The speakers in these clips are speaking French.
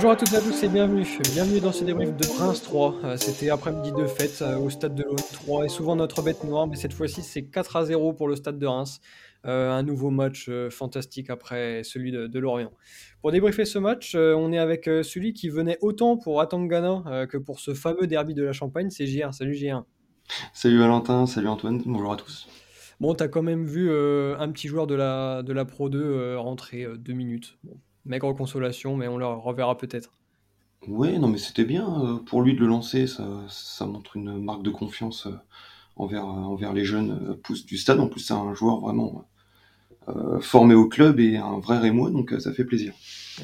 Bonjour à toutes et à tous et bienvenue. Bienvenue dans ce débrief de Reims 3. Euh, C'était après-midi de fête euh, au stade de l'Aune 3 et souvent notre bête noire, mais cette fois-ci c'est 4 à 0 pour le stade de Reims. Euh, un nouveau match fantastique après celui de, de Lorient. Pour débriefer ce match, on est avec celui qui venait autant pour Atangana que pour ce fameux derby de la Champagne, c'est JR. Salut JR. Salut Valentin, salut Antoine, bonjour à tous. Bon, t'as quand même vu un petit joueur de la, de la Pro 2 euh, rentrer deux minutes. Bon, maigre consolation, mais on le reverra peut-être. Ouais, non mais c'était bien euh, pour lui de le lancer, ça, ça montre une marque de confiance euh, envers, euh, envers les jeunes pousses du stade. En plus, c'est un joueur vraiment euh, formé au club et un vrai Rémois, donc ça fait plaisir.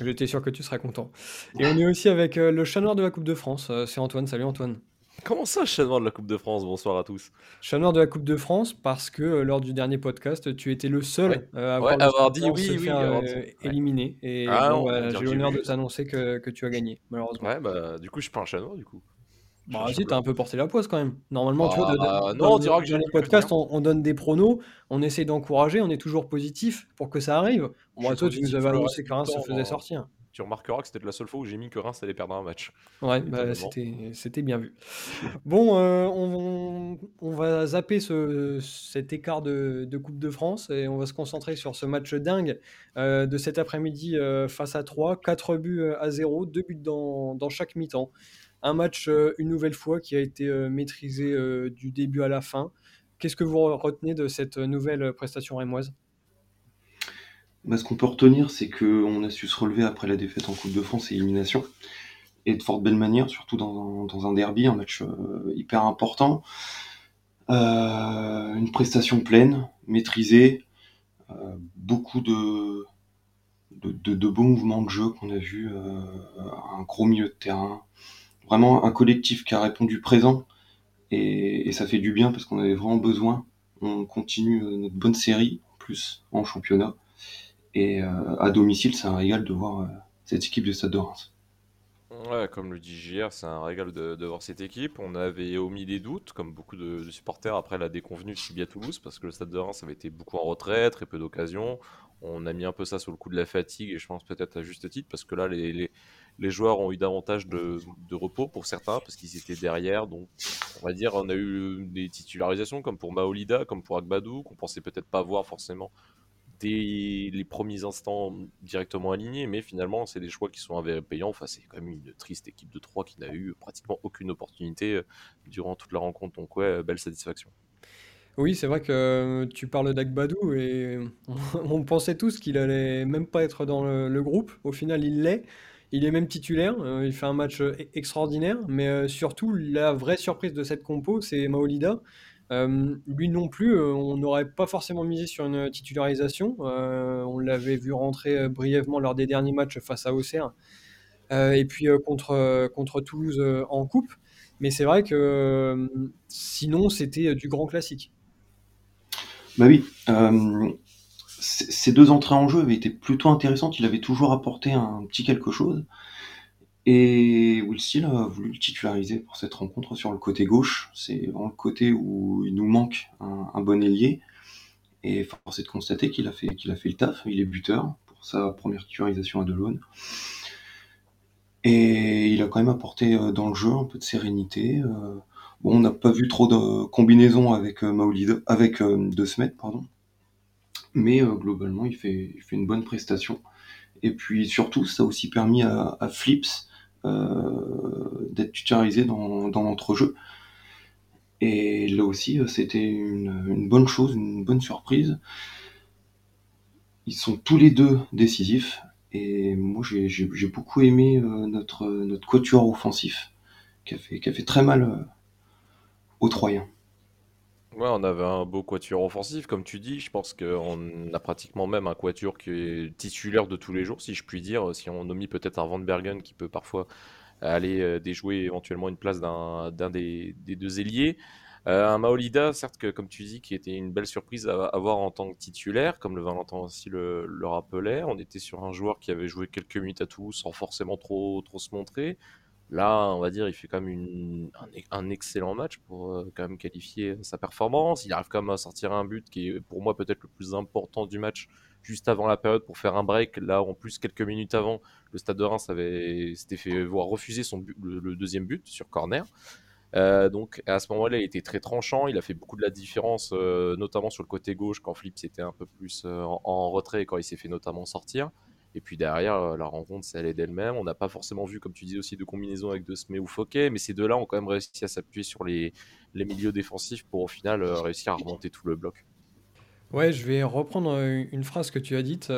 J'étais sûr que tu serais content. Et on est aussi avec le chat noir de la Coupe de France. c'est Antoine. Salut Antoine. Comment ça, chat noir de la Coupe de France? Bonsoir à tous. Chat noir de la Coupe de France parce que euh, lors du dernier podcast, tu étais le seul Ouais. euh, à Ouais, avoir, dit oui, oui, faire avoir euh, dit- ouais. éliminer. Et Ah bon, bah, j'ai l'honneur de t'annoncer que, que tu as gagné, malheureusement. Ouais, bah du coup, je suis pas un chat noir du coup. Bah, suis t'as un peu porté la poisse quand même. Normalement, tu vois, de- de- Bah, dans non, on le dira que j'ai dernier dit que podcast, bien. on, on donne des pronos, on essaie d'encourager, on est toujours positif pour que ça arrive. Bon, suis toi, tu nous avais annoncé que Reims se faisait hein. sortir. Tu remarqueras que c'était la seule fois où j'ai mis que Reims allait perdre un match. Ouais, bah, c'était, bien vu. Bon, euh, on, on va zapper ce, cet écart de, de Coupe de France et on va se concentrer sur ce match dingue euh, de cet après-midi euh, face à 3. 4 buts à 0, 2 buts dans, dans chaque mi-temps. Un match, une nouvelle fois, qui a été maîtrisé du début à la fin. Qu'est-ce que vous retenez de cette nouvelle prestation rémoise? Bah, ce qu'on peut retenir, c'est qu'on a su se relever après la défaite en Coupe de France et élimination, et de fort belle manière, surtout dans, un- derby, un match euh, hyper important. Euh, une prestation pleine, maîtrisée, euh, beaucoup de, beaux mouvements de jeu qu'on a euh, un gros milieu de terrain, vraiment un collectif qui a répondu présent, et, et ça fait du bien parce qu'on avait vraiment besoin. On continue notre bonne série, en plus en championnat, et euh, à domicile, c'est un régal de voir euh, cette équipe de Stade de Reims. Ouais, comme le dit JR, c'est un régal de, voir cette équipe. On avait omis des doutes, comme beaucoup de, supporters après la déconvenue de Sibia Toulouse, parce que le stade de Reims avait été beaucoup en retrait, très peu d'occasions. On a mis un peu ça sous le coup de la fatigue, et je pense peut-être à juste titre, parce que là, les joueurs ont eu davantage de, de repos pour certains, parce qu'ils étaient derrière. Donc, on va dire, on a eu des titularisations, comme pour Maolida, comme pour Agbadou, qu'on pensait peut-être pas voir forcément dès les premiers instants directement alignés, mais finalement, c'est des choix qui sont avérés payants. Enfin, c'est quand même une triste équipe de 3 qui n'a eu pratiquement aucune opportunité euh, durant toute la rencontre. Donc, ouais, belle satisfaction. Oui, c'est vrai que euh, tu parles d'Agbadou et on, pensait tous qu'il allait même pas être dans le, groupe. Au final, il l'est. Il est même titulaire. euh, il fait un match e- extraordinaire. Mais surtout, la vraie surprise de cette compo, c'est Maolida. Lui non plus, on n'aurait pas forcément misé sur une titularisation. On l'avait vu rentrer brièvement lors des derniers matchs face à Auxerre et puis contre, contre Toulouse en coupe. Mais c'est vrai que sinon, c'était du grand classique. Bah oui, ces deux entrées en jeu avaient été plutôt intéressantes. Il avait toujours apporté un petit quelque chose. Et Will Steele a voulu le titulariser pour cette rencontre sur le côté gauche. C'est vraiment le côté où il nous manque un, bon ailier. Et force est de constater qu'il a fait, qu'il a fait le taf. Il est buteur pour sa première titularisation à Delaune. Et il a quand même apporté euh, dans le jeu un peu de sérénité. euh, Bon, on n'a pas vu trop de combinaisons avec euh, Maolida, avec De Smet, pardon. Mais globalement, il fait, il fait une bonne prestation. Et puis surtout, ça a aussi permis à, Flips d'être titularisé dans, dans l'entrejeu. Et là aussi, euh, c'était une, bonne chose, une bonne surprise. Ils sont tous les deux décisifs. Et moi, j'ai beaucoup aimé euh, notre, notre quatuor offensif, qui a fait, très mal euh, aux Troyens. On avait un beau quatuor offensif, comme tu dis. Je pense qu'on a pratiquement même un quatuor qui est titulaire de tous les jours, si je puis dire. Si on omet peut-être un Van Bergen qui peut parfois aller euh, déjouer éventuellement une place d'un des, des deux ailiers. Euh, un Maolida, certes, que, comme tu dis, qui était une belle surprise à avoir en tant que titulaire, comme le Valentin aussi le, rappelait. On était sur un joueur qui avait joué quelques minutes à Toulouse sans forcément trop, trop se montrer. Là, on va dire, il fait quand même un, excellent match pour euh, quand même qualifier sa performance. Il arrive quand même à sortir un but qui est pour moi peut-être le plus important du match juste avant la période pour faire un break. Là, en plus, quelques minutes avant, le Stade de Reims s'était fait voir refuser son le, deuxième but sur corner. Euh, donc à ce moment-là, il était très tranchant. Il a fait beaucoup de la différence, euh, notamment sur le côté gauche quand Flip était un peu plus en, en, retrait et quand il s'est fait notamment sortir. Et puis derrière, euh, la rencontre c'est allé d'elle-même. On n'a pas forcément vu, comme tu dis aussi, de combinaison avec De Smé ou Fouquet, mais ces deux-là ont quand même réussi à s'appuyer sur les, milieux défensifs pour au final euh, réussir à remonter tout le bloc. Ouais, je vais reprendre euh, une phrase que tu as dite.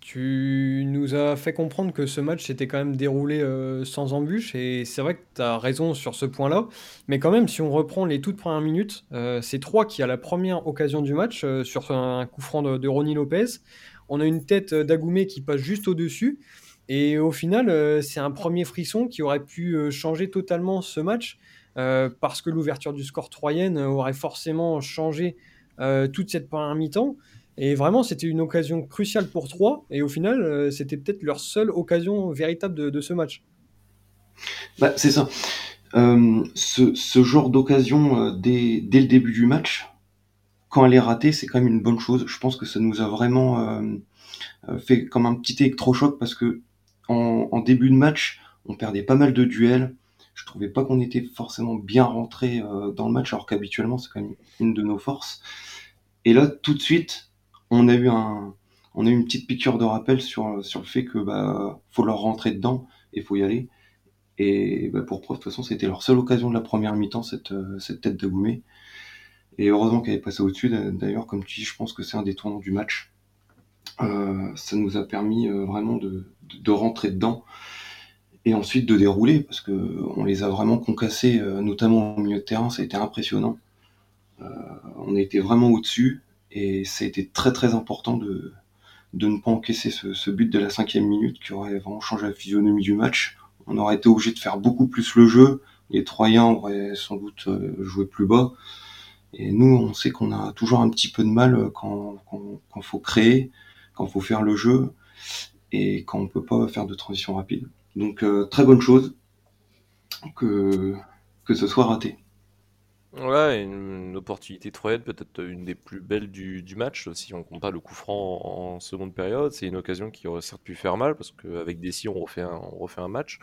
tu nous as fait comprendre que ce match s'était quand même déroulé sans embûche, et c'est vrai que tu as raison sur ce point-là. Mais quand même, si on reprend les toutes premières minutes, c'est Trois qui a la première occasion du match sur un coup franc de, de Ronnie Lopez on a une tête euh, d'Agoumé qui passe juste au-dessus. Et au final, euh, c'est un premier frisson qui aurait pu euh, changer totalement ce match, parce que l'ouverture du score troyenne aurait forcément changé toute cette première mi-temps. Et vraiment, c'était une occasion cruciale pour Troyes. Et au final, c'était peut-être leur seule occasion véritable de, ce match. Bah, c'est ça. ce, genre d'occasion dès, le début du match, quand elle est ratée, c'est quand même une bonne chose. Je pense que ça nous a vraiment euh, euh, fait comme un petit électrochoc parce que en, début de match, on perdait pas mal de duels. Je trouvais pas qu'on était forcément bien rentré euh, dans le match, alors qu'habituellement c'est quand même une de nos forces. Et là, tout de suite, on a eu une petite piqûre de rappel sur le fait que bah faut leur rentrer dedans et faut y aller. Et bah, pour preuve, de toute façon, c'était leur seule occasion de la première mi-temps, cette, cette tête de Goumé. Et heureusement qu'elle est passée au-dessus. D'ailleurs, comme tu dis, je pense que c'est un des tournants du match. Euh, ça nous a permis euh, vraiment de, rentrer dedans et ensuite de dérouler parce que on les a vraiment concassés, euh, notamment au milieu de terrain. Ça a été impressionnant. on a été vraiment au-dessus et ça a été très très important de, de ne pas encaisser ce, ce, but de la cinquième minute qui aurait vraiment changé la physionomie du match. On aurait été obligé de faire beaucoup plus le jeu. Les Troyens auraient sans doute joué plus bas. Et nous, on sait qu'on a toujours un petit peu de mal euh, quand quand, faut créer, quand faut faire le jeu et quand on peut pas faire de transition rapide. Donc euh, très bonne chose que que ce soit raté. Ouais, une, opportunité troyenne, peut-être une des plus belles du, match, si on compte pas le coup franc en, seconde période. C'est une occasion qui aurait certes pu faire mal, parce qu'avec un, on refait un match.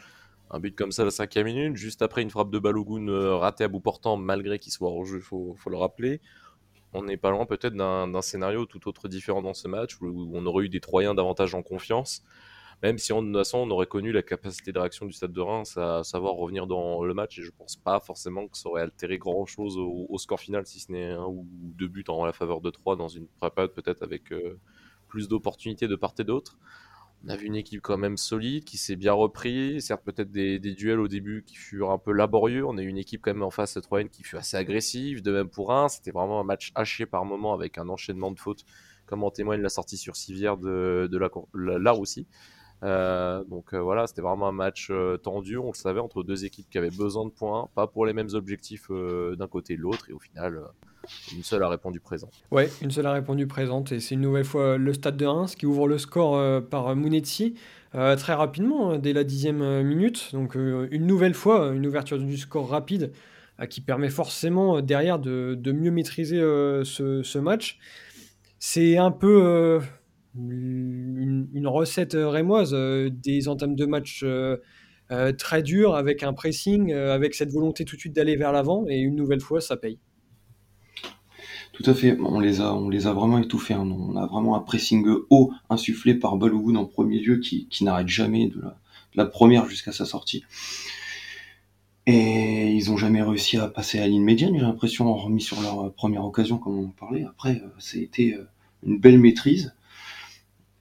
Un but comme ça à la cinquième minute, juste après une frappe de Balogun euh, ratée à bout portant, malgré qu'il soit hors jeu, faut, faut le rappeler. On n'est pas loin peut-être d'un scénario tout autre différent dans ce match, où on aurait eu des Troyens davantage en confiance. Même si on, de toute façon, on aurait connu la capacité de réaction du Stade de Reims à savoir revenir dans le match, et je pense pas forcément que ça aurait altéré grand chose au, score final, si ce n'est un ou deux buts en la faveur de 3 dans une période peut-être avec euh, plus d'opportunités de part et d'autre. On a vu une équipe quand même solide, qui s'est bien repris. Certes, peut-être des, duels au début qui furent un peu laborieux. On a eu une équipe quand même en face Troyenne qui fut assez agressive. De même pour un, c'était vraiment un match haché par moment avec un enchaînement de fautes, comme en témoigne la sortie sur civière de, de la, la. Euh, donc euh, voilà, c'était vraiment un match euh, tendu, on le savait, entre deux équipes qui avaient besoin de points, pas pour les mêmes objectifs d'un côté et de l'autre, et au final, une seule a répondu présent. Ouais, une seule a répondu présente, et c'est une nouvelle fois le stade de Reims qui ouvre le score par Mounetzi très rapidement, hein, dès la dixième minute. Donc une nouvelle fois, une ouverture du score rapide qui permet forcément derrière de, mieux maîtriser ce, match. C'est un peu une, recette euh, rémoise, euh, des entames de match euh, très dures, avec un pressing, avec cette volonté tout de suite d'aller vers l'avant, et une nouvelle fois, ça paye. Tout à fait, on les a, on les a vraiment étouffés. Hein. On a vraiment un pressing haut insufflé par Balogun en premier lieu qui, n'arrête jamais de la, première jusqu'à sa sortie. Et ils ont jamais réussi à passer à la ligne médiane, j'ai l'impression, remis sur leur première occasion, comme on en parlait. Après, c'était une belle maîtrise.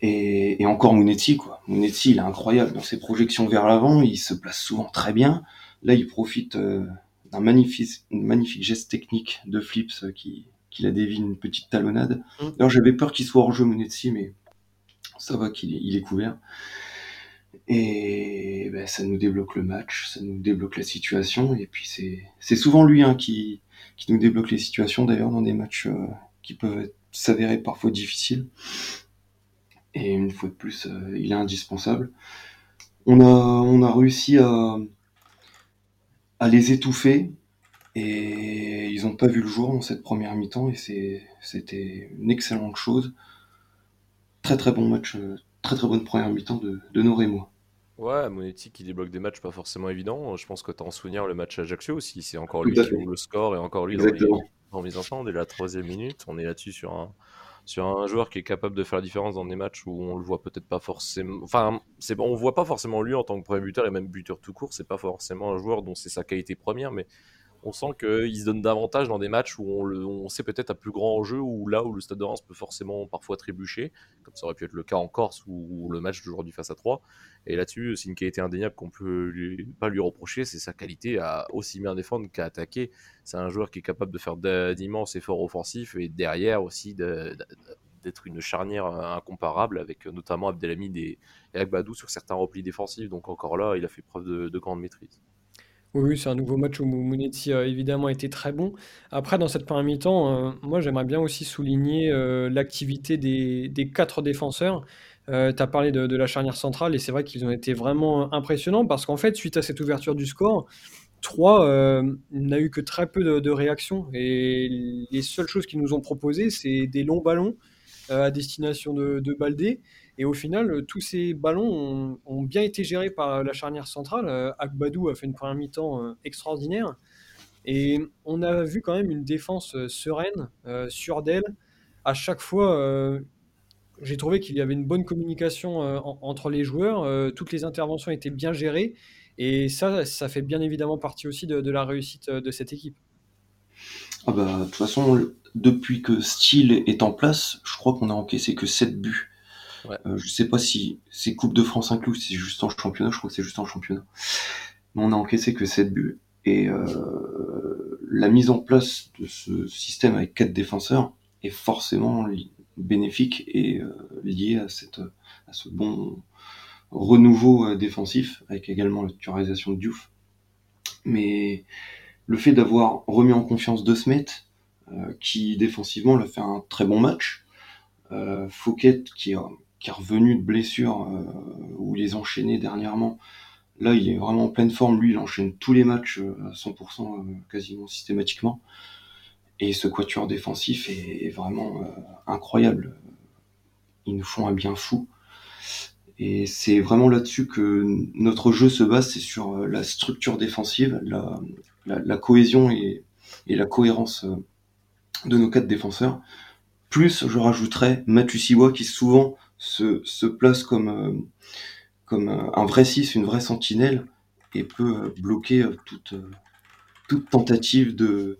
Et, et encore Monetti, quoi. Monetti, il est incroyable dans ses projections vers l'avant, il se place souvent très bien. Là, il profite euh, d'un magnifique, magnifique geste technique de Flips euh, qui, qui la dévie une petite talonnade. Mm. Alors j'avais peur qu'il soit hors jeu Monetti, mais ça va qu'il il est couvert. Et ben, ça nous débloque le match, ça nous débloque la situation. Et puis c'est, c'est souvent lui hein, qui, qui nous débloque les situations, d'ailleurs, dans des matchs euh, qui peuvent s'avérer parfois difficiles. Et une fois de plus, euh, il est indispensable. On a, on a réussi à, à les étouffer. Et ils n'ont pas vu le jour dans cette première mi-temps et c'était une excellente chose. Très très bon match, euh, très très bonne première mi-temps de, de nos Rémois. Ouais, Monetti qui débloque des matchs pas forcément évidents. Je pense que tu en souviens le match à Ajaccio aussi. C'est encore lui qui ouvre le score et encore lui dans les, dans les instants. Dès la troisième minute, on est là-dessus sur un, sur un joueur qui est capable de faire la différence dans des matchs où on le voit peut-être pas forcément. Enfin, c'est on voit pas forcément lui en tant que premier buteur et même buteur tout court. C'est pas forcément un joueur dont c'est sa qualité première, mais on sent qu'il se donne davantage dans des matchs où on, sait peut-être à plus grand enjeu, ou là où le Stade de Reims peut forcément parfois trébucher, comme ça aurait pu être le cas en Corse ou, le match d'aujourd'hui face à 3. Et là-dessus, c'est une qualité indéniable qu'on peut pas lui reprocher, c'est sa qualité à aussi bien défendre qu'à attaquer. C'est un joueur qui est capable de faire d'immenses efforts offensifs et derrière aussi d'être une charnière incomparable avec notamment Abdelhamid et, Agbadou sur certains replis défensifs. Donc encore là, il a fait preuve de grande maîtrise. Oui, c'est un nouveau match où Monetti a évidemment été très bon. Après, dans cette première mi-temps, euh, moi j'aimerais bien aussi souligner euh, l'activité des, quatre défenseurs. Euh, tu as parlé de, la charnière centrale et c'est vrai qu'ils ont été vraiment impressionnants parce qu'en fait, suite à cette ouverture du score, 3 n'a eu que très peu de, réactions et les seules choses qu'ils nous ont proposées, c'est des longs ballons à destination de, de Baldé et au final, euh, tous ces ballons ont, bien été gérés par la charnière centrale. Euh, Akbadou a fait une première mi-temps euh, extraordinaire. Et on a vu quand même une défense sereine, sûre d'elle. À chaque fois, j'ai trouvé qu'il y avait une bonne communication entre les joueurs. toutes les interventions étaient bien gérées. Et ça, ça fait bien évidemment partie aussi de, la réussite de cette équipe. Ah bah, de toute façon, depuis que Steele est en place, je crois qu'on a encaissé que 7 buts. Euh, je sais pas si c'est Coupe de France inclus, c'est juste en championnat, je crois que c'est juste en championnat. Mais on a encaissé que 7 buts. Et euh, la mise en place de ce système avec 4 défenseurs est forcément bénéfique et euh, lié à, cette, à ce bon renouveau défensif, avec également la titularisation de Diouf. Mais le fait d'avoir remis en confiance De Smet, qui défensivement l'a fait un très bon match, Fouquet qui a qui est revenu de blessure euh, où il les enchaînait dernièrement. Là, il est vraiment en pleine forme. Lui, il enchaîne tous les matchs euh, à 100%, euh, quasiment systématiquement. Et ce quatuor défensif est, vraiment incroyable. Ils nous font un bien fou. Et c'est vraiment là-dessus que notre jeu se base, c'est sur la structure défensive, la, cohésion et, la cohérence de nos quatre défenseurs. Plus, je rajouterais Matusiwa qui souvent se, place comme, euh, comme euh, un vrai 6, une vraie sentinelle, et peut euh, bloquer toute, toute tentative de,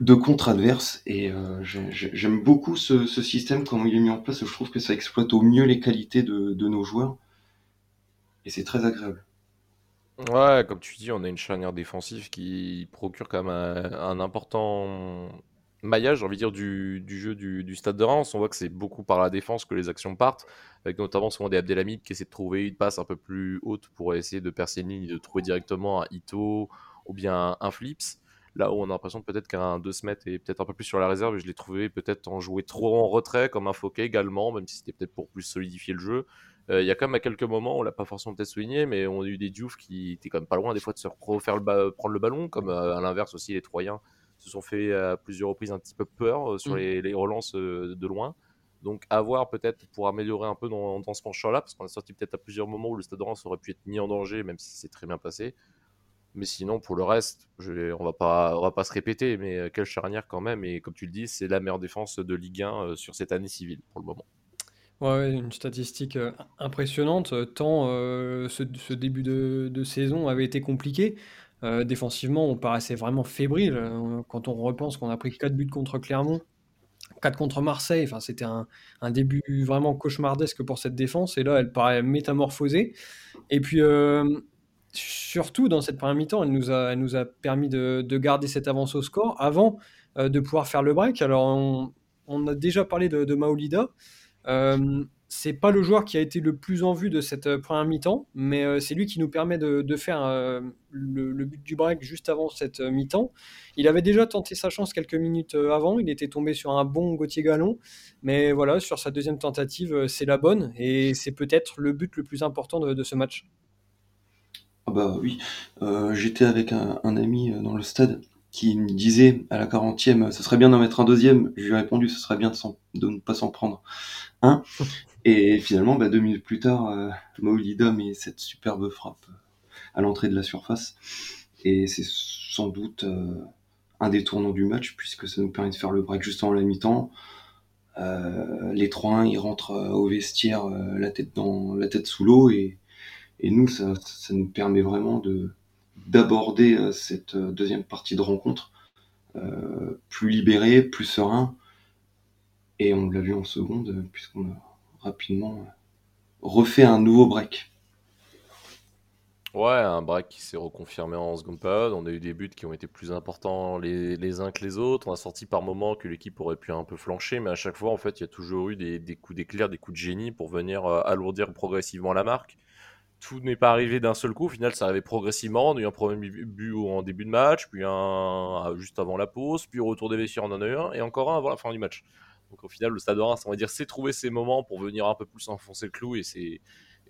de contre adverse. Et j'aime beaucoup ce, ce, système, comment il est mis en place. Je trouve que ça exploite au mieux les qualités de, de nos joueurs. Et c'est très agréable. Ouais, comme tu dis, on a une charnière défensive qui procure quand même un important maillage, j'ai envie de dire, du, jeu du, Stade de Reims. On voit que c'est beaucoup par la défense que les actions partent, avec notamment souvent des Abdelhamid qui essaient de trouver une passe un peu plus haute pour essayer de percer une ligne, de trouver directement un Ito ou bien un Flips. Là où on a l'impression peut-être qu'un 2 se est peut-être un peu plus sur la réserve, je l'ai trouvé peut-être en jouer trop en retrait, comme un Fouquet également, même si c'était peut-être pour plus solidifier le jeu. Euh, il y a quand même à quelques moments, on l'a pas forcément peut-être souligné, mais on a eu des Diouf qui étaient quand même pas loin des fois de se refaire prendre le ballon, comme euh, à l'inverse aussi les Troyens se sont fait à plusieurs reprises un petit peu peur euh, sur mm. les, relances euh, de loin. Donc, à voir peut-être pour améliorer un peu dans, ce penchant-là, parce qu'on a sorti peut-être à plusieurs moments où le Stade de Reims aurait pu être mis en danger, même si c'est très bien passé. Mais sinon, pour le reste, je, on va pas, va pas se répéter, mais euh, quelle charnière quand même. Et comme tu le dis, c'est la meilleure défense de Ligue 1 sur cette année civile pour le moment. Ouais, une statistique impressionnante, tant ce, début de, saison avait été compliqué. Euh, défensivement, on paraissait vraiment fébrile. Euh, quand on repense qu'on a pris 4 buts contre Clermont, 4 contre Marseille, enfin, c'était un, début vraiment cauchemardesque pour cette défense. Et là, elle paraît métamorphosée. Et puis, euh, surtout dans cette première mi-temps, elle nous a, nous a permis de, garder cette avance au score avant de pouvoir faire le break. Alors, on, a déjà parlé de, de Maolida c'est pas le joueur qui a été le plus en vue de cette euh, première mi-temps, mais euh, c'est lui qui nous permet de, faire euh, le, but du break juste avant cette mi-temps. Il avait déjà tenté sa chance quelques minutes avant, il était tombé sur un bon Gauthier Gallon, mais voilà, sur sa deuxième tentative, c'est la bonne, et c'est peut-être le but le plus important de, ce match. Ah bah oui, j'étais avec un, ami dans le stade qui me disait à la 40e, ce serait bien d'en mettre un deuxième. Je lui ai répondu, ce serait bien de, ne pas s'en prendre un. Et finalement, bah, deux minutes plus tard, euh, Maolida met cette superbe frappe à l'entrée de la surface. Et c'est sans doute euh, un des tournants du match, puisque ça nous permet de faire le break juste avant la mi-temps. Euh, les 3-1, ils rentrent euh, au vestiaire la, tête dans, la tête sous l'eau. Et, et nous, ça, ça, nous permet vraiment de d'aborder cette deuxième partie de rencontre plus libéré, plus serein. Et on l'a vu en seconde, puisqu'on a rapidement refait un nouveau break. Ouais, un break qui s'est reconfirmé en seconde période. On a eu des buts qui ont été plus importants les, uns que les autres. On a sorti par moments que l'équipe aurait pu un peu flancher, mais à chaque fois, en fait, il y a toujours eu des, coups d'éclair, des coups de génie pour venir euh, alourdir progressivement la marque. Tout n'est pas arrivé d'un seul coup. Au final, ça arrivait progressivement. On a eu un premier but en début de match, puis un juste avant la pause, puis retour des vestiaires, on en a eu un, et encore un avant la fin du match. Donc au final, le Stade de Reims, on va dire, s'est trouvé ses moments pour venir un peu plus enfoncer le clou, et c'est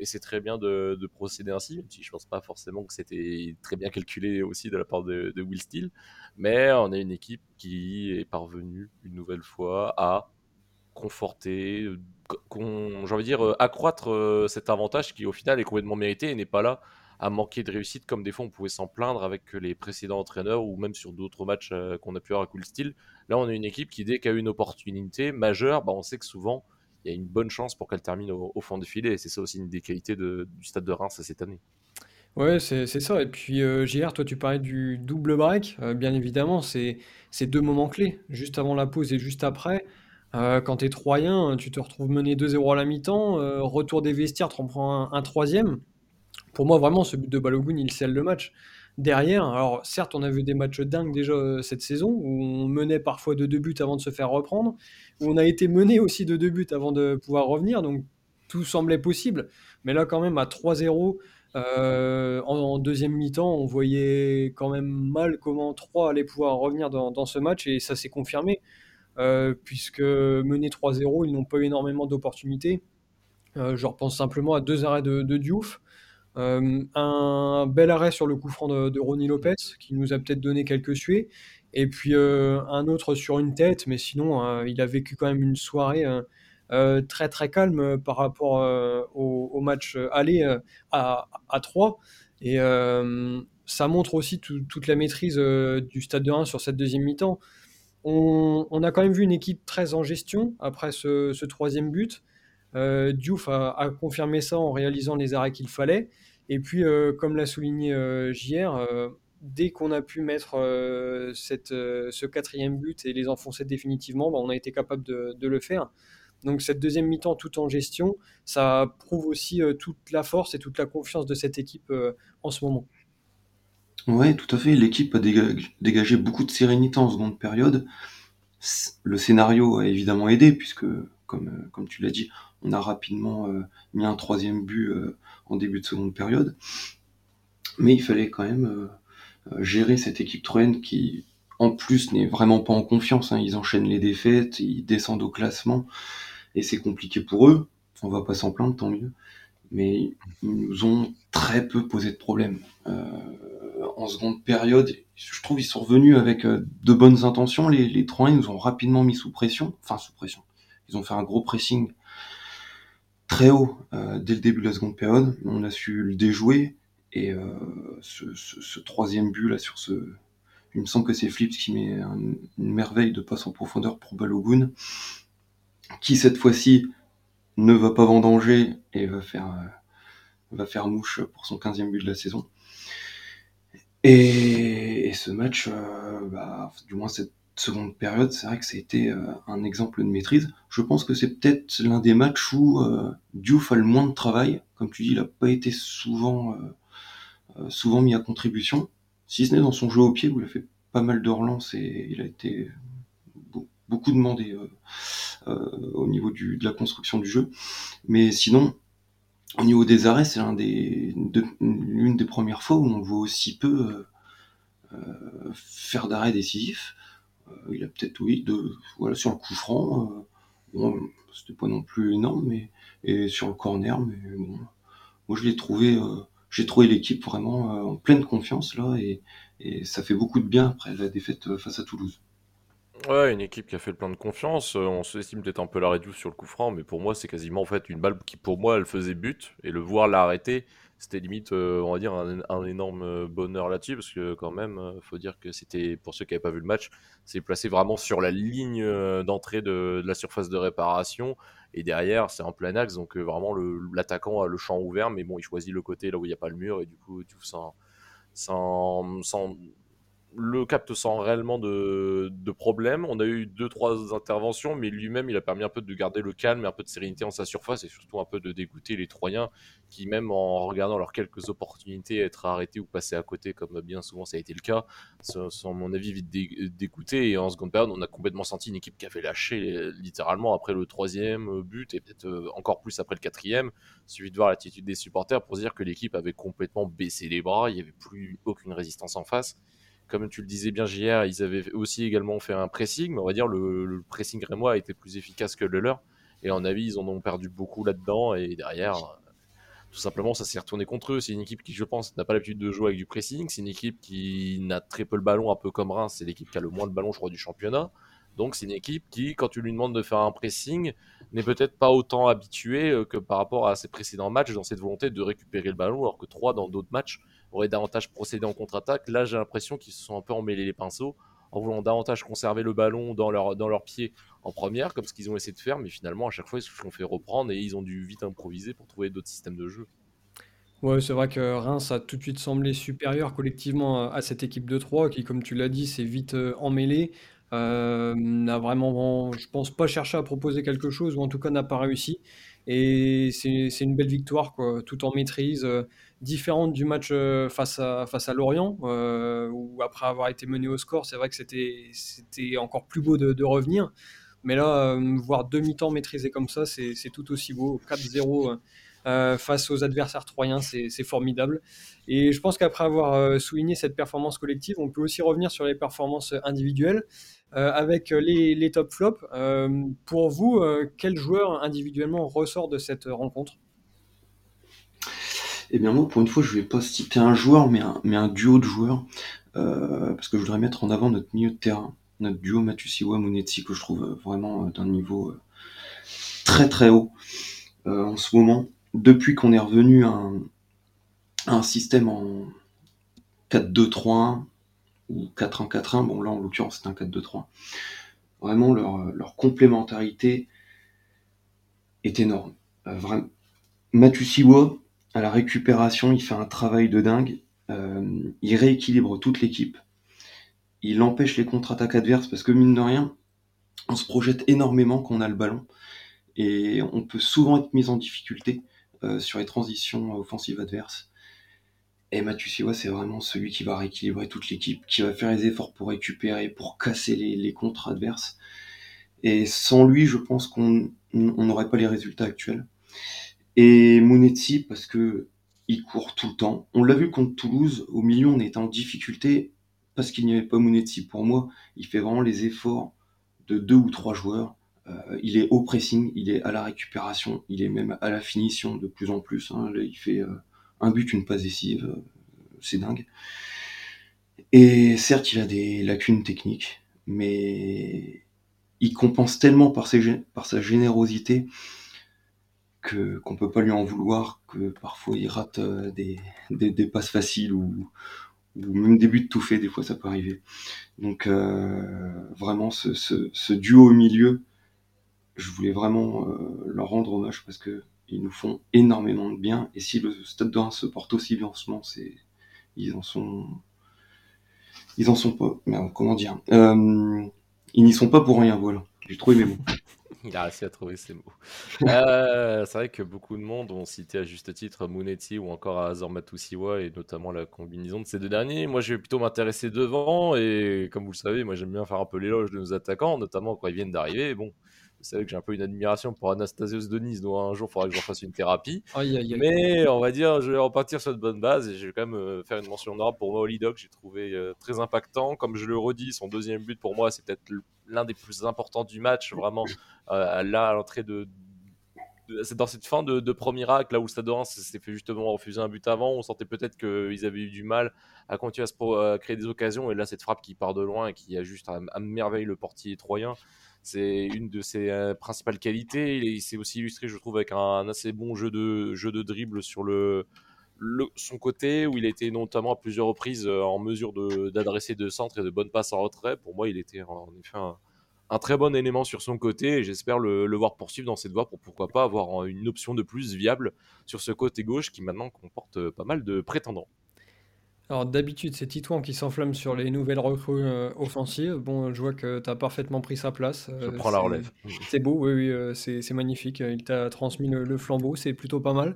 et très bien de, procéder ainsi, même si je pense pas forcément que c'était très bien calculé aussi de la part de, Will Steele. Mais on a une équipe qui est parvenue une nouvelle fois à conforter, j'ai envie de dire, accroître euh, cet avantage qui au final est complètement mérité et n'est pas là à manquer de réussite comme des fois on pouvait s'en plaindre avec les précédents entraîneurs ou même sur d'autres matchs euh, qu'on a pu avoir à Cool Steel. Là, on a une équipe qui, dès qu'il y a une opportunité majeure, bah, on sait que souvent il y a une bonne chance pour qu'elle termine au, fond du filet. Et c'est ça aussi une des qualités du stade de Reims cette année. Ouais, c'est ça. Et puis, euh, JR, toi, tu parlais du double break. Euh, bien évidemment, c'est deux moments clés, juste avant la pause et juste après. Euh, quand tu es Troyen, tu te retrouves mené 2-0 à la mi-temps, euh, retour des vestiaires, tu en prends un, troisième. Pour moi, vraiment, ce but de Balogun, il scelle le match derrière. Alors certes, on a vu des matchs dingues déjà euh, cette saison, où on menait parfois de deux buts avant de se faire reprendre, où on a été mené aussi de deux buts avant de pouvoir revenir, donc tout semblait possible. Mais là quand même à 3-0 euh, en, deuxième mi-temps, on voyait quand même mal comment 3 allait pouvoir revenir dans, ce match, et ça s'est confirmé, euh, puisque menés 3-0, ils n'ont pas eu énormément d'opportunités. je repense simplement à deux arrêts de, de Diouf. Euh, un bel arrêt sur le coup franc de, Ronnie Lopez, qui nous a peut-être donné quelques suées. Et puis euh, un autre sur une tête, mais sinon, euh, il a vécu quand même une soirée très très calme par rapport au, match aller à, à 3. Et ça montre aussi toute la maîtrise du Stade de Reims sur cette deuxième mi-temps. On, a quand même vu une équipe très en gestion après ce, troisième but. Diouf a, confirmé ça en réalisant les arrêts qu'il fallait. Et puis, euh, comme l'a souligné euh, JR, euh, dès qu'on a pu mettre cette, ce quatrième but et les enfoncer définitivement, bah, on a été capable de, le faire. Donc cette deuxième mi-temps tout en gestion, ça prouve aussi toute la force et toute la confiance de cette équipe en ce moment. Oui, tout à fait. L'équipe a dégagé beaucoup de sérénité en seconde période. Le scénario a évidemment aidé, puisque, comme, comme tu l'as dit, on a rapidement mis un troisième but en début de seconde période. Mais il fallait quand même euh, euh, gérer cette équipe troyenne qui, en plus, n'est vraiment pas en confiance. Hein. Ils enchaînent les défaites, ils descendent au classement, et c'est compliqué pour eux. On va pas s'en plaindre, tant mieux. Mais ils nous ont très peu posé de problèmes. Euh, en seconde période, je trouve qu'ils sont revenus avec de bonnes intentions. Les, les Troyens nous ont rapidement mis sous pression. Enfin, sous pression. Ils ont fait un gros pressing très haut euh, dès le début de la seconde période. On a su le déjouer. Et euh, ce, troisième but là sur ce. Il me semble que c'est Flips qui met une merveille de passe en profondeur pour Balogun, qui cette fois-ci ne va pas vendanger et va faire, euh, va faire mouche pour son 15e but de la saison. Et, ce match, bah, du moins cette seconde période, c'est vrai que ça a été euh, un exemple de maîtrise. Je pense que c'est peut-être l'un des matchs où euh, Diouf a le moins de travail. Comme tu dis, il n'a pas été souvent, euh, souvent mis à contribution, si ce n'est dans son jeu au pied où il a fait pas mal de relances et il a été beaucoup demandé au niveau de la construction du jeu. Mais sinon, au niveau des arrêts, c'est l'une des, des premières fois où on voit aussi peu faire d'arrêt décisif. Euh, il a peut-être, oui, de, voilà, sur le coup franc, euh, bon, c'était pas non plus énorme, mais, et sur le corner, mais bon, moi je l'ai trouvé euh, j'ai trouvé l'équipe vraiment en pleine confiance là et, et ça fait beaucoup de bien après la défaite face à Toulouse. Ouais, une équipe qui a fait le plein de confiance. Euh, on sous-estime peut-être un peu la réduce sur le coup franc, mais pour moi, c'est quasiment en fait une balle qui, pour moi, elle faisait but. Et le voir l'arrêter, c'était limite, euh, on va dire, un, énorme euh, bonheur là-dessus, parce que quand même, faut dire que c'était, pour ceux qui n'avaient pas vu le match, c'est placé vraiment sur la ligne d'entrée de, la surface de réparation. Et derrière, c'est en plein axe, donc vraiment l'attaquant a le champ ouvert, mais bon, il choisit le côté là où il n'y a pas le mur, et du coup, tout sans, sans, sans le capte sans réellement de, problème. On a eu deux trois interventions, mais lui-même, il a permis un peu de garder le calme et un peu de sérénité en sa surface et surtout un peu de dégoûter les Troyens qui, même en regardant leurs quelques opportunités, être arrêtés ou passer à côté, comme bien souvent ça a été le cas, sont, à mon avis, vite dégoûtés. Et en seconde période, on a complètement senti une équipe qui avait lâché littéralement après le troisième but et peut-être euh, encore plus après le quatrième. Suffit de voir l'attitude des supporters pour se dire que l'équipe avait complètement baissé les bras, il n'y avait plus aucune résistance en face comme tu le disais bien hier, ils avaient aussi également fait un pressing, mais on va dire le, le pressing rémois a été plus efficace que le leur. Et en avis, ils en ont perdu beaucoup là-dedans. Et derrière, tout simplement, ça s'est retourné contre eux. C'est une équipe qui, je pense, n'a pas l'habitude de jouer avec du pressing. C'est une équipe qui n'a très peu le ballon, un peu comme Reims. C'est l'équipe qui a le moins de ballon, je crois, du championnat. Donc c'est une équipe qui, quand tu lui demandes de faire un pressing, n'est peut-être pas autant habituée euh, que par rapport à ses précédents matchs dans cette volonté de récupérer le ballon, alors que trois dans d'autres matchs auraient davantage procédé en contre-attaque. Là, j'ai l'impression qu'ils se sont un peu emmêlés les pinceaux en voulant davantage conserver le ballon dans leur, dans leurs pieds en première, comme ce qu'ils ont essayé de faire, mais finalement, à chaque fois, ils se sont fait reprendre et ils ont dû vite improviser pour trouver d'autres systèmes de jeu. Ouais, c'est vrai que Reims a tout de suite semblé supérieur collectivement à cette équipe de 3 qui, comme tu l'as dit, s'est vite euh, emmêlée. Euh, n'a vraiment, je pense, pas cherché à proposer quelque chose, ou en tout cas n'a pas réussi. Et c'est une belle victoire, quoi, tout en maîtrise, euh, différente du match euh, face à, face à Lorient, où après avoir été mené au score, c'est vrai que c'était encore plus beau de, revenir. Mais là, voir demi-temps maîtrisé comme ça, c'est tout aussi beau. 4-0 euh, face aux adversaires troyens, c'est formidable. Et je pense qu'après avoir euh, souligné cette performance collective, on peut aussi revenir sur les performances individuelles euh, avec les, top flops. pour vous, quel joueur individuellement ressort de cette rencontre? Eh bien moi, pour une fois, je vais pas citer un joueur, mais un, duo de joueurs, parce que je voudrais mettre en avant notre milieu de terrain, notre duo Matusiwa Munetsi, que je trouve vraiment d'un niveau très très haut en ce moment depuis qu'on est revenu à un, système en 4-2-3-1 ou 4-1-4-1, bon là en l'occurrence c'est un 4-2-3, vraiment leur, complémentarité est énorme. Euh, vraiment. Siwa, à la récupération, il fait un travail de dingue. Euh, il rééquilibre toute l'équipe. Il empêche les contre-attaques adverses parce que mine de rien, on se projette énormément quand on a le ballon et on peut souvent être mis en difficulté. Euh, sur les transitions offensives adverses. Et Mathieu Siwa, c'est vraiment celui qui va rééquilibrer toute l'équipe, qui va faire les efforts pour récupérer, pour casser les, les contres adverses. Et sans lui, je pense qu'on n'aurait pas les résultats actuels. Et Mounetzi, parce que il court tout le temps. On l'a vu contre Toulouse, au milieu, on était en difficulté parce qu'il n'y avait pas Mounetzi. Pour moi, il fait vraiment les efforts de deux ou trois joueurs. Euh, il est au pressing, il est à la récupération, il est même à la finition de plus en plus. Hein. il fait euh, un but, une passe décisive, euh, c'est dingue. Et certes, il a des lacunes techniques, mais il compense tellement par sa générosité que qu'on peut pas lui en vouloir, que parfois il rate des, des, passes faciles ou, ou même des buts tout fait, des fois ça peut arriver. Donc vraiment ce, ce, duo au milieu je voulais vraiment euh, leur rendre hommage parce que ils nous font énormément de bien. Et si le Stade de Reims se porte aussi bien en ce moment, c'est ils en sont ils en sont pas. Merde, comment dire euh, Ils n'y sont pas pour rien. Voilà. J'ai trouvé mes mots. Il a réussi à trouver ses mots. Euh, c'est vrai que beaucoup de monde ont cité à juste titre Monetti ou encore Azor Matusiwa et notamment la combinaison de ces deux derniers. Moi, je vais plutôt m'intéresser devant et comme vous le savez, moi j'aime bien faire un peu l'éloge de nos attaquants, notamment quand ils viennent d'arriver. Bon, vous savez que j'ai un peu une admiration pour Anastasios Denis, donc un jour il faudra que j'en fasse une thérapie. Mais on va dire, je vais repartir sur de bonnes bases et je vais quand même euh, faire une mention honorable pour Maolido que j'ai trouvé euh, très impactant. Comme je le redis, son deuxième but pour moi, c'est peut-être l'un des plus importants du match, vraiment euh, là à l'entrée de, dans cette fin de, de premier acte, là où le Stade de s'est fait justement refuser un but avant, on sentait peut-être qu'ils avaient eu du mal à continuer à, créer des occasions. Et là, cette frappe qui part de loin et qui a juste à, merveille le portier troyen, c'est une de ses euh, principales qualités. Il s'est aussi illustré, je trouve, avec un, assez bon jeu de, jeu de dribble sur le, son côté, où il a été notamment à plusieurs reprises euh, en mesure d'adresser de, centres et de bonnes passes en retrait. Pour moi, il était en effet un, très bon élément sur son côté et j'espère le, voir poursuivre dans cette voie pour pourquoi pas avoir une option de plus viable sur ce côté gauche qui maintenant comporte pas mal de prétendants. Alors d'habitude, c'est Titouan qui s'enflamme sur les nouvelles recrues euh, offensives. Bon, je vois que tu as parfaitement pris sa place. je euh, prends la relève. C'est beau, oui, oui euh, c'est magnifique. Il t'a transmis le, flambeau, c'est plutôt pas mal.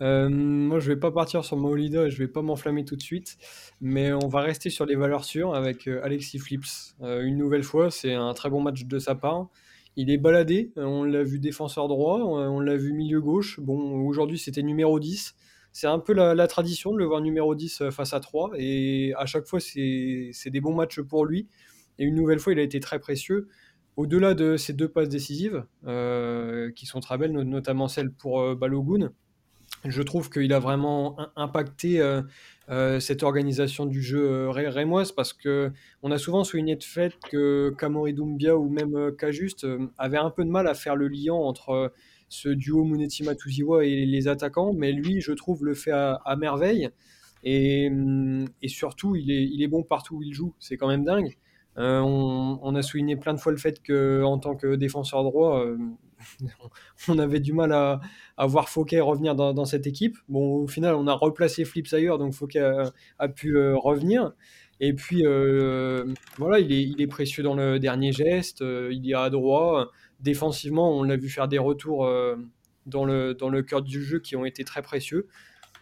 moi, je vais pas partir sur Maolida, je vais pas m'enflammer tout de suite, mais on va rester sur les valeurs sûres avec Alexis Flips. une nouvelle fois, c'est un très bon match de sa part. Il est baladé, on l'a vu défenseur droit, on l'a vu milieu gauche. Bon, aujourd'hui, c'était numéro 10 c'est un peu la, tradition de le voir numéro 10 euh, face à 3. Et à chaque fois, c'est des bons matchs pour lui. Et une nouvelle fois, il a été très précieux. Au-delà de ces deux passes décisives, euh, qui sont très belles, notamment celle pour euh, Balogun, je trouve qu'il a vraiment impacté cette organisation du jeu rémoise parce que on a souvent souligné de fait que Kamori Doumbia ou même Kajuste avaient un peu de mal à faire le lien entre ce duo Munetti-Matuziwa et les attaquants, mais lui, je trouve, le fait à, merveille. Et, hum, surtout, il est, bon partout où il joue. C'est quand même dingue. Euh, on, a souligné plein de fois le fait qu'en tant que défenseur droit, euh, on avait du mal à, à voir Fouquet revenir dans, cette équipe. Bon, au final, on a replacé Flips ailleurs, donc Fouquet a, pu euh, revenir. Et puis, voilà, il est, il est, précieux dans le dernier geste, il est adroit défensivement, on l'a vu faire des retours euh, dans, le, dans le cœur du jeu qui ont été très précieux.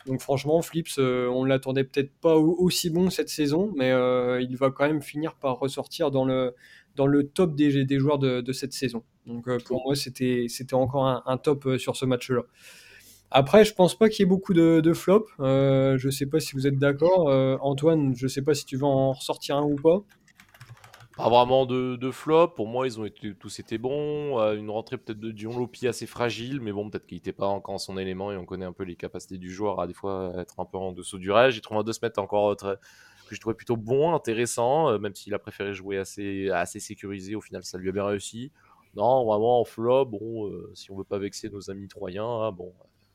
Donc franchement, Flips, euh, on ne l'attendait peut-être pas aussi bon cette saison, mais euh, il va quand même finir par ressortir dans le, dans le top des, des joueurs de, cette saison. Donc pour moi, c'était encore un, top sur ce match-là. Après, je pense pas qu'il y ait beaucoup de, flops. je ne sais pas si vous êtes d'accord. Antoine, je sais pas si tu vas en ressortir un ou pas. Pas vraiment de, de, flop. Pour moi, ils ont été, tous été bons. Euh, une rentrée peut-être de Dion Lopi assez fragile, mais bon, peut-être qu'il n'était pas encore en son élément et on connaît un peu les capacités du joueur à des fois être un peu en dessous du reste. J'ai trouvé un deux semaines encore très, que je trouvais plutôt bon, intéressant, euh, même s'il a préféré jouer assez, sécurisé. Au final, ça lui a bien réussi. Non, vraiment en flop. Bon, euh, si on veut pas vexer nos amis troyens, hein, bon,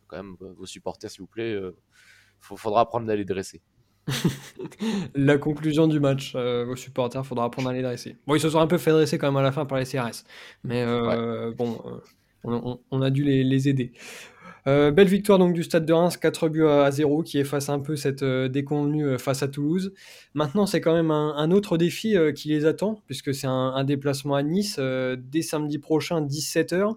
quand même, vos supporters, s'il vous plaît, il faudra apprendre d'aller dresser. la conclusion du match euh, aux supporters, faudra apprendre à les dresser. Bon, ils se sont un peu fait dresser quand même à la fin par les CRS, mais euh, bon, euh, on, a dû les, aider. belle victoire donc du Stade de Reims, 4 buts à 0, qui efface un peu cette déconvenue face à Toulouse. Maintenant, c'est quand même un, autre défi qui les attend, puisque c'est un, déplacement à Nice dès samedi prochain, 17h.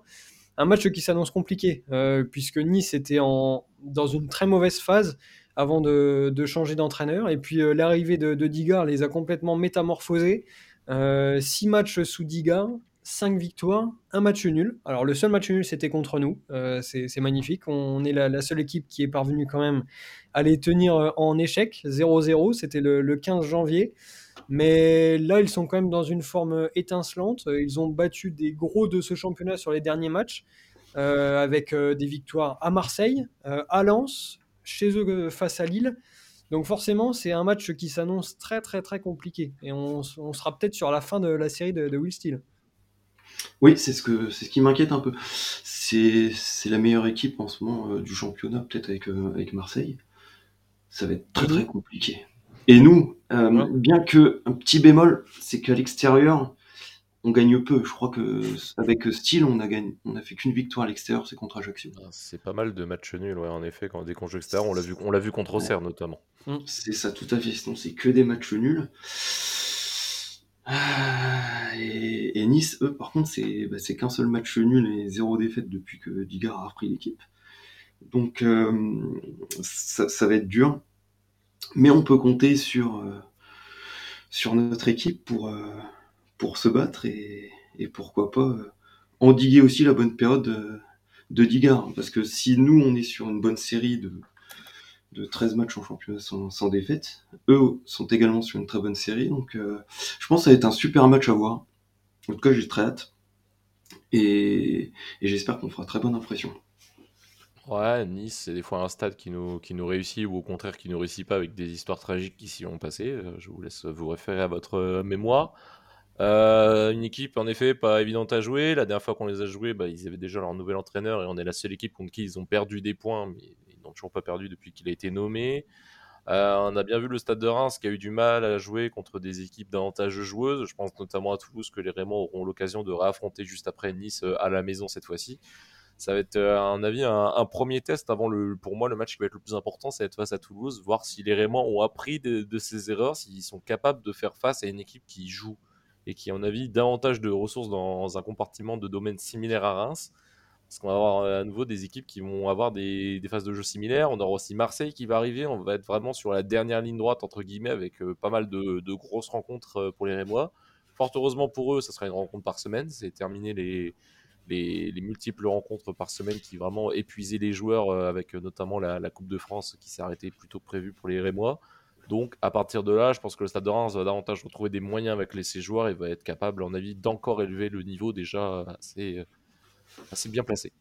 Un match qui s'annonce compliqué, puisque Nice était en, dans une très mauvaise phase avant de, changer d'entraîneur. Et puis euh, l'arrivée de, de, Digard les a complètement métamorphosés. Euh, six matchs sous Digard, cinq victoires, un match nul. Alors le seul match nul c'était contre nous, euh, c'est magnifique. On est la, seule équipe qui est parvenue quand même à les tenir en échec, 0-0, c'était le, 15 janvier. Mais là, ils sont quand même dans une forme étincelante. Ils ont battu des gros de ce championnat sur les derniers matchs, avec des victoires à Marseille, à Lens, chez eux euh, face à Lille. Donc forcément, c'est un match qui s'annonce très très très compliqué. Et on, sera peut-être sur la fin de la série de, Will Steele. Oui, c'est ce, que, ce qui m'inquiète un peu. C'est, la meilleure équipe en ce moment euh, du championnat, peut-être avec, euh, avec Marseille. Ça va être très très compliqué. Et nous, bien que un petit bémol, c'est qu'à l'extérieur, on gagne peu. Je crois que avec Steel, on a gagné, on a fait qu'une victoire à l'extérieur, c'est contre Ajaccio. Ah, c'est pas mal de matchs nuls, ouais, en effet, quand des congés extérieurs, on l'a vu, on l'a vu contre Auxerre notamment. Mm. C'est ça, tout à fait. Sinon, c'est que des matchs nuls. Ah, et, Nice, eux, par contre, bah, c'est qu'un seul match nul et zéro défaite depuis que Digard a repris l'équipe. Donc, euh, ça, va être dur. Mais on peut compter sur, euh, sur notre équipe pour. Euh, pour se battre et, pourquoi pas euh, endiguer aussi la bonne période de, de. Parce que si nous, on est sur une bonne série de, de 13 matchs en championnat sans, défaite, eux sont également sur une très bonne série. Donc je pense que ça va être un super match à voir. En tout cas, j'ai très hâte. Et, j'espère qu'on fera très bonne impression. Ouais, Nice, c'est des fois un stade qui nous, réussit ou au contraire qui nous réussit pas avec des histoires tragiques qui s'y ont passé. Euh, Je vous laisse vous référer à votre euh, mémoire. Euh, une équipe en effet pas évidente à jouer. La dernière fois qu'on les a joués, bah, ils avaient déjà leur nouvel entraîneur et on est la seule équipe contre qui ils ont perdu des points, mais ils n'ont toujours pas perdu depuis qu'il a été nommé. On a bien vu le Stade de Reims qui a eu du mal à jouer contre des équipes davantage joueuses. Je pense notamment à Toulouse que les Rémois auront l'occasion de réaffronter juste après Nice à la maison cette fois-ci. Ça va être, euh, à un avis, un, premier test avant le, pour moi, le match qui va être le plus important, ça va être face à Toulouse, voir si les Rémois ont appris de, ces erreurs, s'ils sont capables de faire face à une équipe qui joue et qui, à mon avis, davantage de ressources dans un compartiment de domaine similaire à Reims. Parce qu'on va avoir euh, à nouveau des équipes qui vont avoir des, phases de jeu similaires. On aura aussi Marseille qui va arriver. On va être vraiment sur la dernière ligne droite, entre guillemets, avec euh, pas mal de, de grosses rencontres pour les Rémois. Fort heureusement pour eux, ça sera une rencontre par semaine. C'est terminé les, les, les multiples rencontres par semaine qui vraiment épuisaient les joueurs, euh, avec euh, notamment la, la Coupe de France qui s'est arrêtée plus tôt que prévu pour les Rémois. Donc, à partir de là, je pense que le Stade de Reims va davantage retrouver des moyens avec les, ses joueurs et va être capable, en avis, d'encore élever le niveau déjà assez, euh, assez bien placé.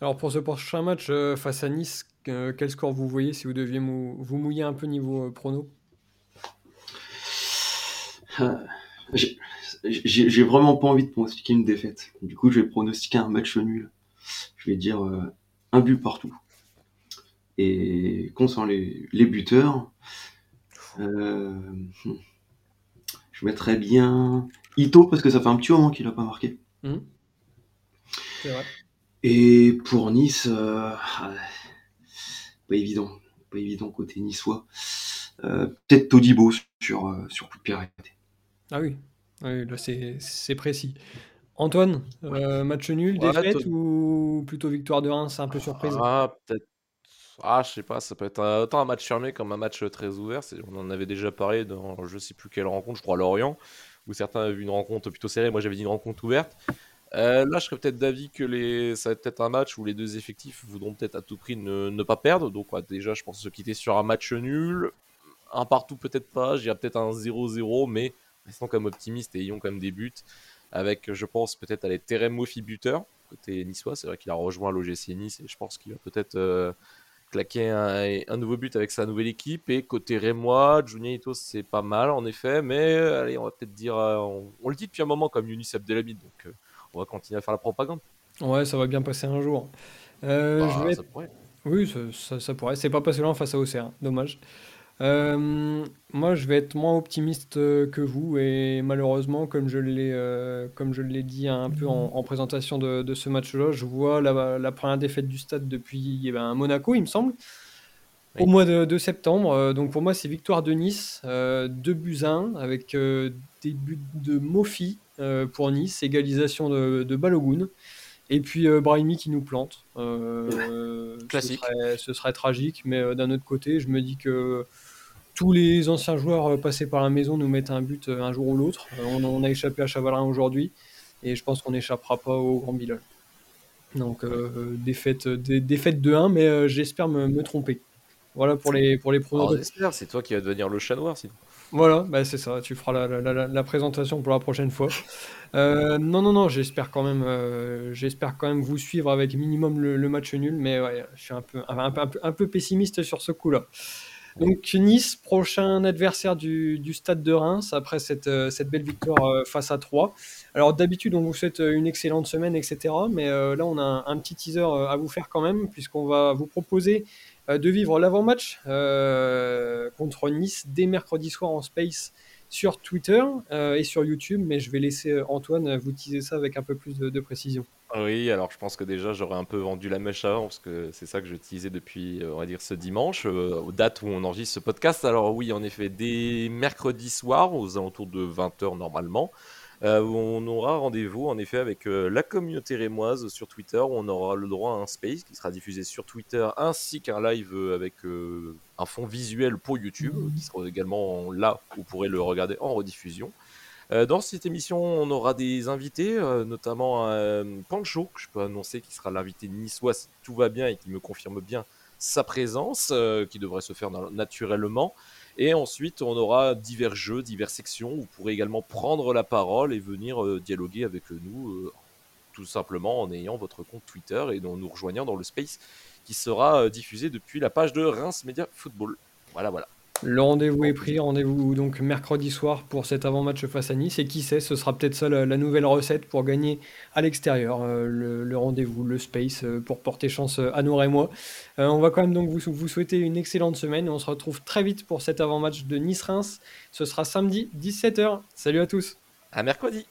Alors pour ce prochain match euh, face à Nice, euh, quel score vous voyez si vous deviez mou- vous mouiller un peu niveau euh, prono? J'ai vraiment pas envie de pronostiquer une défaite. Du coup, je vais pronostiquer un match nul. Je vais dire euh, un but partout. Et concernant les, les buteurs, euh, je mettrais bien Ito parce que ça fait un petit moment qu'il a pas marqué. C'est vrai. Et pour Nice, euh, pas évident, pas évident côté niçois. Euh, Peut-être Todibo sur sur coup de pied arrêté. Ah oui, oui là c'est c'est précis. Antoine, euh, match nul, Ouais, défaite ou plutôt victoire de Reims, un peu surprise? Ah, peut-être. Ah, je sais pas, ça peut être un- autant un match fermé comme un match très ouvert. c'est- On en avait déjà parlé dans je sais plus quelle rencontre, je crois Lorient, où certains avaient vu une rencontre plutôt serrée. Moi, j'avais dit une rencontre ouverte. Euh, là, je serais peut-être d'avis que les... ça va être peut-être un match où les deux effectifs voudront peut-être à tout prix ne, ne pas perdre. Donc, ouais, déjà, je pense se quitter sur un match nul. Un partout, peut-être pas. J'irais peut-être un 0-0, mais restons comme optimistes et ayons même des buts. Avec, je pense, peut-être aller Terem Moffi buteur, côté niçois. C'est vrai qu'il a rejoint l'OGC Nice et je pense qu'il va peut-être euh, claquer un, un nouveau but avec sa nouvelle équipe. Et côté Rémois, Junior Ito, c'est pas mal en effet, mais euh, allez, on va peut-être dire, euh, on, on le dit depuis un moment comme Younis Abdelhamid, donc on va continuer à faire la propagande. Ouais, ça va bien passer un jour. Je Bah, vais ça pourrait. Oui, ça, ça- ça pourrait. C'est pas passé loin face à Auxerre, dommage. Euh, moi, je vais être moins optimiste euh, que vous et malheureusement, comme je l'ai euh, comme je l'ai dit un peu en, en présentation de, de ce match-là, je vois la, la première défaite du stade depuis eh ben, Monaco, il me semble, au mois de, de septembre. Donc pour moi, c'est victoire de Nice, euh, 2 buts à 1 avec des buts de Mofi pour Nice, égalisation de, de Balogun. Et puis euh, Brahimi qui nous plante. Euh, ce Classique. serait, ce serait tragique, mais euh, d'un autre côté, je me dis que tous les anciens joueurs euh, passés par la maison nous mettent un but euh, un jour ou l'autre. Euh, on, on a échappé à Chavalrin aujourd'hui, et je pense qu'on n'échappera pas au Grand Bilal. Donc euh, défaite, dé- défaite de 1, mais euh, j'espère me, me tromper. Voilà pour les, pour les j'espère, c'est toi qui vas devenir le chat noir sinon. Voilà, bah c'est ça, tu feras la, la- la- la présentation pour la prochaine fois. Euh, non, non, non, j'espère quand même, j'espère quand même vous suivre avec minimum le, le match nul, mais ouais, je suis un peu, un, un peu pessimiste sur ce coup-là. Donc Nice, prochain adversaire du, Stade de Reims après cette, euh, belle victoire euh, face à 3. Alors d'habitude on vous souhaite euh, une excellente semaine, etc. Mais là on a un, petit teaser à vous faire quand même, puisqu'on va vous proposer de vivre l'avant-match contre Nice dès mercredi soir en space sur Twitter et sur YouTube. Mais je vais laisser Antoine vous teaser ça avec un peu plus de précision. Oui, alors je pense que déjà j'aurais un peu vendu la mèche avant parce que c'est ça que je utilisais depuis, euh, on va dire, ce dimanche, euh, aux dates où on enregistre ce podcast. Alors oui, en effet, dès mercredi soir, aux alentours de 20h normalement, euh, on aura rendez-vous en effet avec euh, la communauté rémoise sur Twitter où on aura le droit à un space qui sera diffusé sur Twitter ainsi qu'un live avec un fond visuel pour YouTube qui sera également là où vous pourrez le regarder en rediffusion. Euh, dans cette émission, on aura des invités, euh, notamment euh, Pancho, que je peux annoncer qui sera l'invité niçois si tout va bien et qui me confirme bien sa présence, qui devrait se faire naturellement. Et ensuite, on aura divers jeux, diverses sections où vous pourrez également prendre la parole et venir dialoguer avec nous, tout simplement en ayant votre compte Twitter et en nous rejoignant dans le space qui sera diffusé depuis la page de Reims Media Football. Voilà, voilà. Le rendez-vous est pris, rendez-vous donc mercredi soir pour cet avant-match face à Nice. Et qui sait, ce sera peut-être ça la, nouvelle recette pour gagner à l'extérieur. Euh, le, rendez-vous, le space, euh, pour porter chance à nous et moi. Euh, on va quand même donc vous, vous souhaiter une excellente semaine. Et on se retrouve très vite pour cet avant-match de Nice-Reims. Ce sera samedi 17h. Salut à tous. À mercredi.